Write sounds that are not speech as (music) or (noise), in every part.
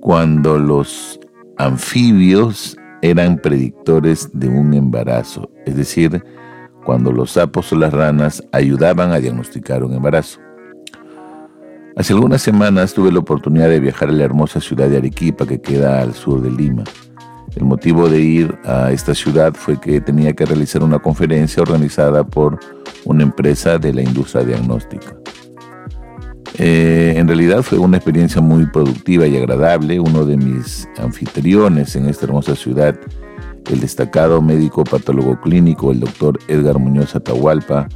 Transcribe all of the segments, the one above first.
Cuando los anfibios eran predictores de un embarazo, es decir, cuando los sapos o las ranas ayudaban a diagnosticar un embarazo. Hace algunas semanas tuve la oportunidad de viajar a la hermosa ciudad de Arequipa que queda al sur de Lima. El motivo de ir a esta ciudad fue que tenía que realizar una conferencia organizada por una empresa de la industria diagnóstica. Eh, en realidad fue una experiencia muy productiva y agradable. Uno de mis anfitriones en esta hermosa ciudad, el destacado médico patólogo clínico, el doctor Edgar Muñoz Atahualpa,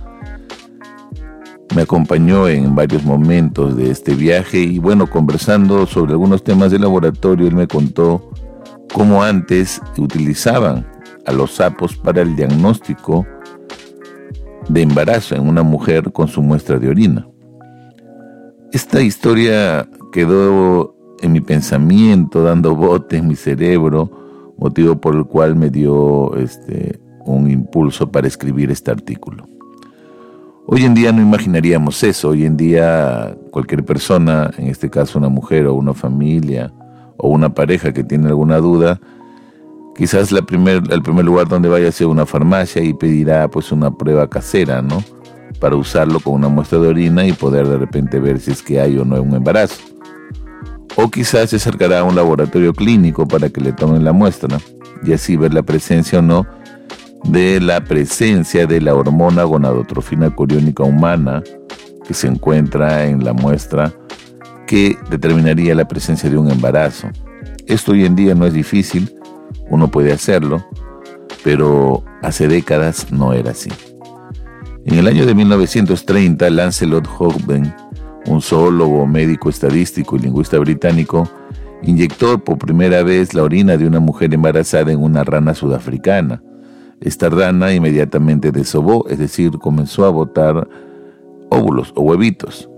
me acompañó en varios momentos de este viaje y bueno, conversando sobre algunos temas de laboratorio, él me contó cómo antes utilizaban a los sapos para el diagnóstico de embarazo en una mujer con su muestra de orina. Esta historia quedó en mi pensamiento, dando bote en mi cerebro, motivo por el cual me dio este, un impulso para escribir este artículo. Hoy en día no imaginaríamos eso, hoy en día cualquier persona, en este caso una mujer o una familia o una pareja que tiene alguna duda, quizás la primer, el primer lugar donde vaya sea una farmacia y pedirá pues una prueba casera, ¿no? Para usarlo con una muestra de orina y poder de repente ver si es que hay o no un embarazo. O quizás se acercará a un laboratorio clínico para que le tomen la muestra y así ver la presencia o no de la presencia de la hormona gonadotrofina coriónica humana que se encuentra en la muestra que determinaría la presencia de un embarazo. Esto hoy en día no es difícil, uno puede hacerlo, pero hace décadas no era así. En el año de 1930, Lancelot Hogben, un zoólogo, médico estadístico y lingüista británico, inyectó por primera vez la orina de una mujer embarazada en una rana sudafricana. Esta rana inmediatamente desobó, es decir, comenzó a botar óvulos o huevitos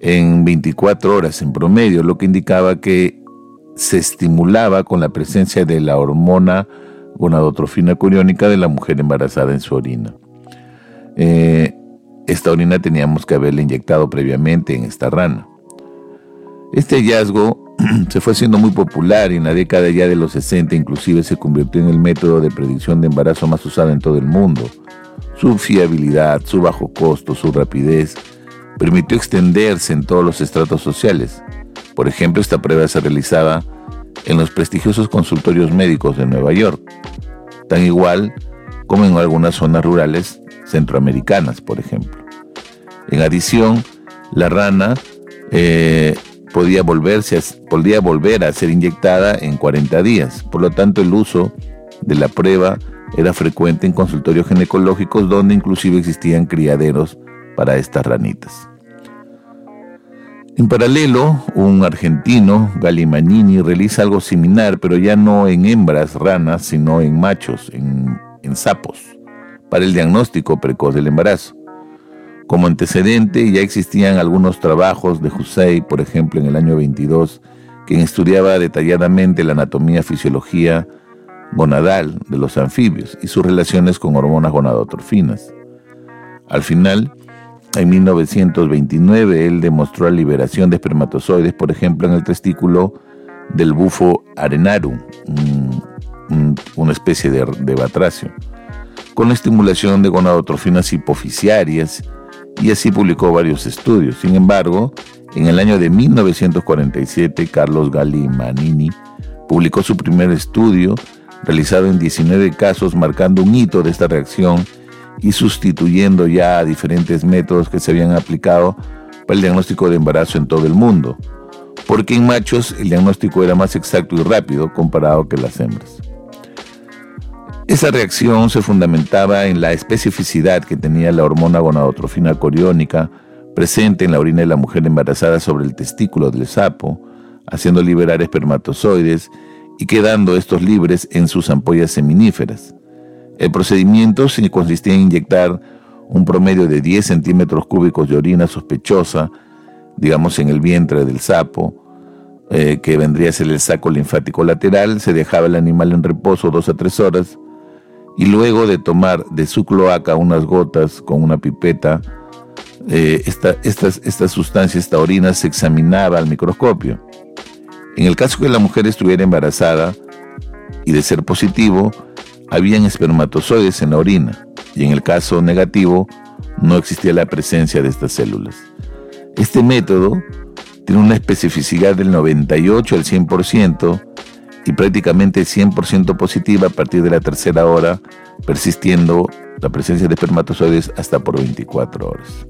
en 24 horas en promedio, lo que indicaba que se estimulaba con la presencia de la hormona gonadotrofina curiónica de la mujer embarazada en su orina. Eh, esta orina teníamos que haberla inyectado previamente en esta rana. Este hallazgo (clears throat) se fue haciendo muy popular y en la década ya de los 60 inclusive se convirtió en el método de predicción de embarazo más usado en todo el mundo. Su fiabilidad, su bajo costo, su rapidez permitió extenderse en todos los estratos sociales. Por ejemplo, esta prueba se realizaba en los prestigiosos consultorios médicos de Nueva York, tan igual como en algunas zonas rurales centroamericanas, por ejemplo. En adición, la rana eh, podía, volverse podía volver a ser inyectada en 40 días. Por lo tanto, el uso de la prueba era frecuente en consultorios ginecológicos donde inclusive existían criaderos para estas ranitas. En paralelo, un argentino, Galimanini, realiza algo similar, pero ya no en hembras ranas, sino en machos, en, en sapos para el diagnóstico precoz del embarazo. Como antecedente ya existían algunos trabajos de Hussey, por ejemplo en el año 22, quien estudiaba detalladamente la anatomía fisiología gonadal de los anfibios y sus relaciones con hormonas gonadotrofinas. Al final, en 1929, él demostró la liberación de espermatozoides, por ejemplo, en el testículo del bufo arenarum, una especie de, de batracio con la estimulación de gonadotrofinas hipoficiarias y así publicó varios estudios. Sin embargo, en el año de 1947, Carlos Gali Manini publicó su primer estudio realizado en 19 casos marcando un hito de esta reacción y sustituyendo ya diferentes métodos que se habían aplicado para el diagnóstico de embarazo en todo el mundo, porque en machos el diagnóstico era más exacto y rápido comparado que las hembras. Esa reacción se fundamentaba en la especificidad que tenía la hormona gonadotrofina coriónica presente en la orina de la mujer embarazada sobre el testículo del sapo, haciendo liberar espermatozoides y quedando estos libres en sus ampollas seminíferas. El procedimiento consistía en inyectar un promedio de 10 centímetros cúbicos de orina sospechosa, digamos en el vientre del sapo, eh, que vendría a ser el saco linfático lateral, se dejaba el animal en reposo dos a tres horas y luego de tomar de su cloaca unas gotas con una pipeta, eh, esta, esta sustancia, esta orina, se examinaba al microscopio. En el caso que la mujer estuviera embarazada y de ser positivo, habían espermatozoides en la orina y en el caso negativo no existía la presencia de estas células. Este método tiene una especificidad del 98 al 100% y prácticamente 100% positiva a partir de la tercera hora, persistiendo la presencia de espermatozoides hasta por 24 horas.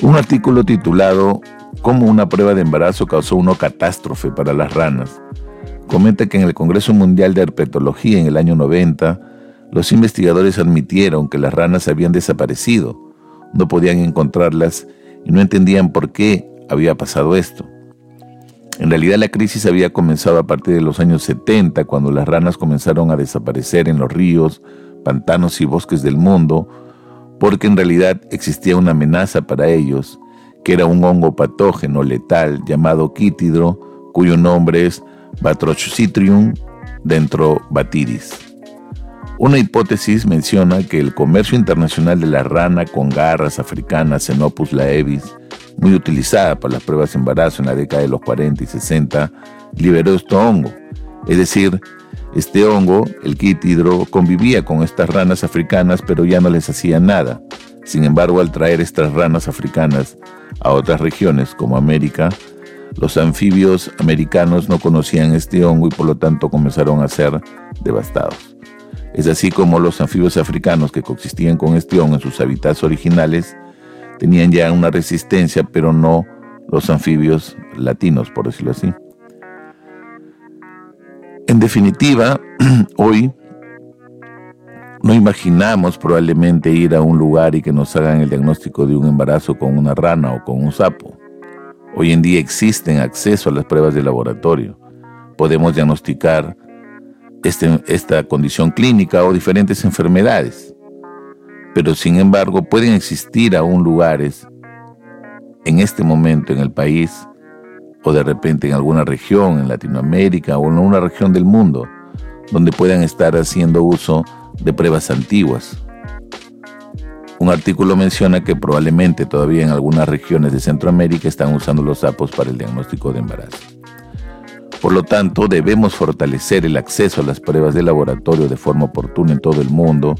Un artículo titulado Cómo una prueba de embarazo causó una catástrofe para las ranas comenta que en el Congreso Mundial de Herpetología en el año 90, los investigadores admitieron que las ranas habían desaparecido, no podían encontrarlas y no entendían por qué había pasado esto. En realidad la crisis había comenzado a partir de los años 70, cuando las ranas comenzaron a desaparecer en los ríos, pantanos y bosques del mundo, porque en realidad existía una amenaza para ellos, que era un hongo patógeno letal llamado quítidro, cuyo nombre es Batrochocitrium dentro-batiris. Una hipótesis menciona que el comercio internacional de la rana con garras africanas Xenopus laevis muy utilizada para las pruebas de embarazo en la década de los 40 y 60, liberó este hongo. Es decir, este hongo, el quítidro, convivía con estas ranas africanas, pero ya no les hacía nada. Sin embargo, al traer estas ranas africanas a otras regiones como América, los anfibios americanos no conocían este hongo y por lo tanto comenzaron a ser devastados. Es así como los anfibios africanos que coexistían con este hongo en sus hábitats originales tenían ya una resistencia, pero no los anfibios latinos, por decirlo así. En definitiva, (clears throat) hoy no imaginamos probablemente ir a un lugar y que nos hagan el diagnóstico de un embarazo con una rana o con un sapo. Hoy en día existen acceso a las pruebas de laboratorio. Podemos diagnosticar este, esta condición clínica o diferentes enfermedades pero sin embargo pueden existir aún lugares en este momento en el país o de repente en alguna región en Latinoamérica o en una región del mundo donde puedan estar haciendo uso de pruebas antiguas. Un artículo menciona que probablemente todavía en algunas regiones de Centroamérica están usando los sapos para el diagnóstico de embarazo. Por lo tanto, debemos fortalecer el acceso a las pruebas de laboratorio de forma oportuna en todo el mundo,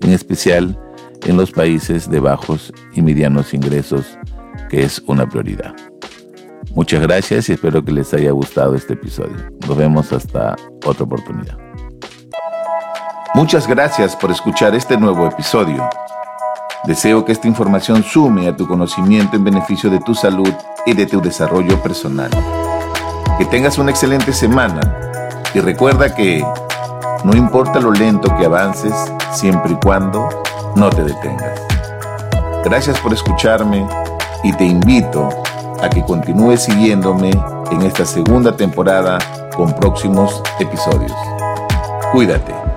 en especial en los países de bajos y medianos ingresos, que es una prioridad. Muchas gracias y espero que les haya gustado este episodio. Nos vemos hasta otra oportunidad. Muchas gracias por escuchar este nuevo episodio. Deseo que esta información sume a tu conocimiento en beneficio de tu salud y de tu desarrollo personal. Que tengas una excelente semana y recuerda que no importa lo lento que avances, siempre y cuando no te detengas. Gracias por escucharme y te invito a que continúes siguiéndome en esta segunda temporada con próximos episodios. Cuídate.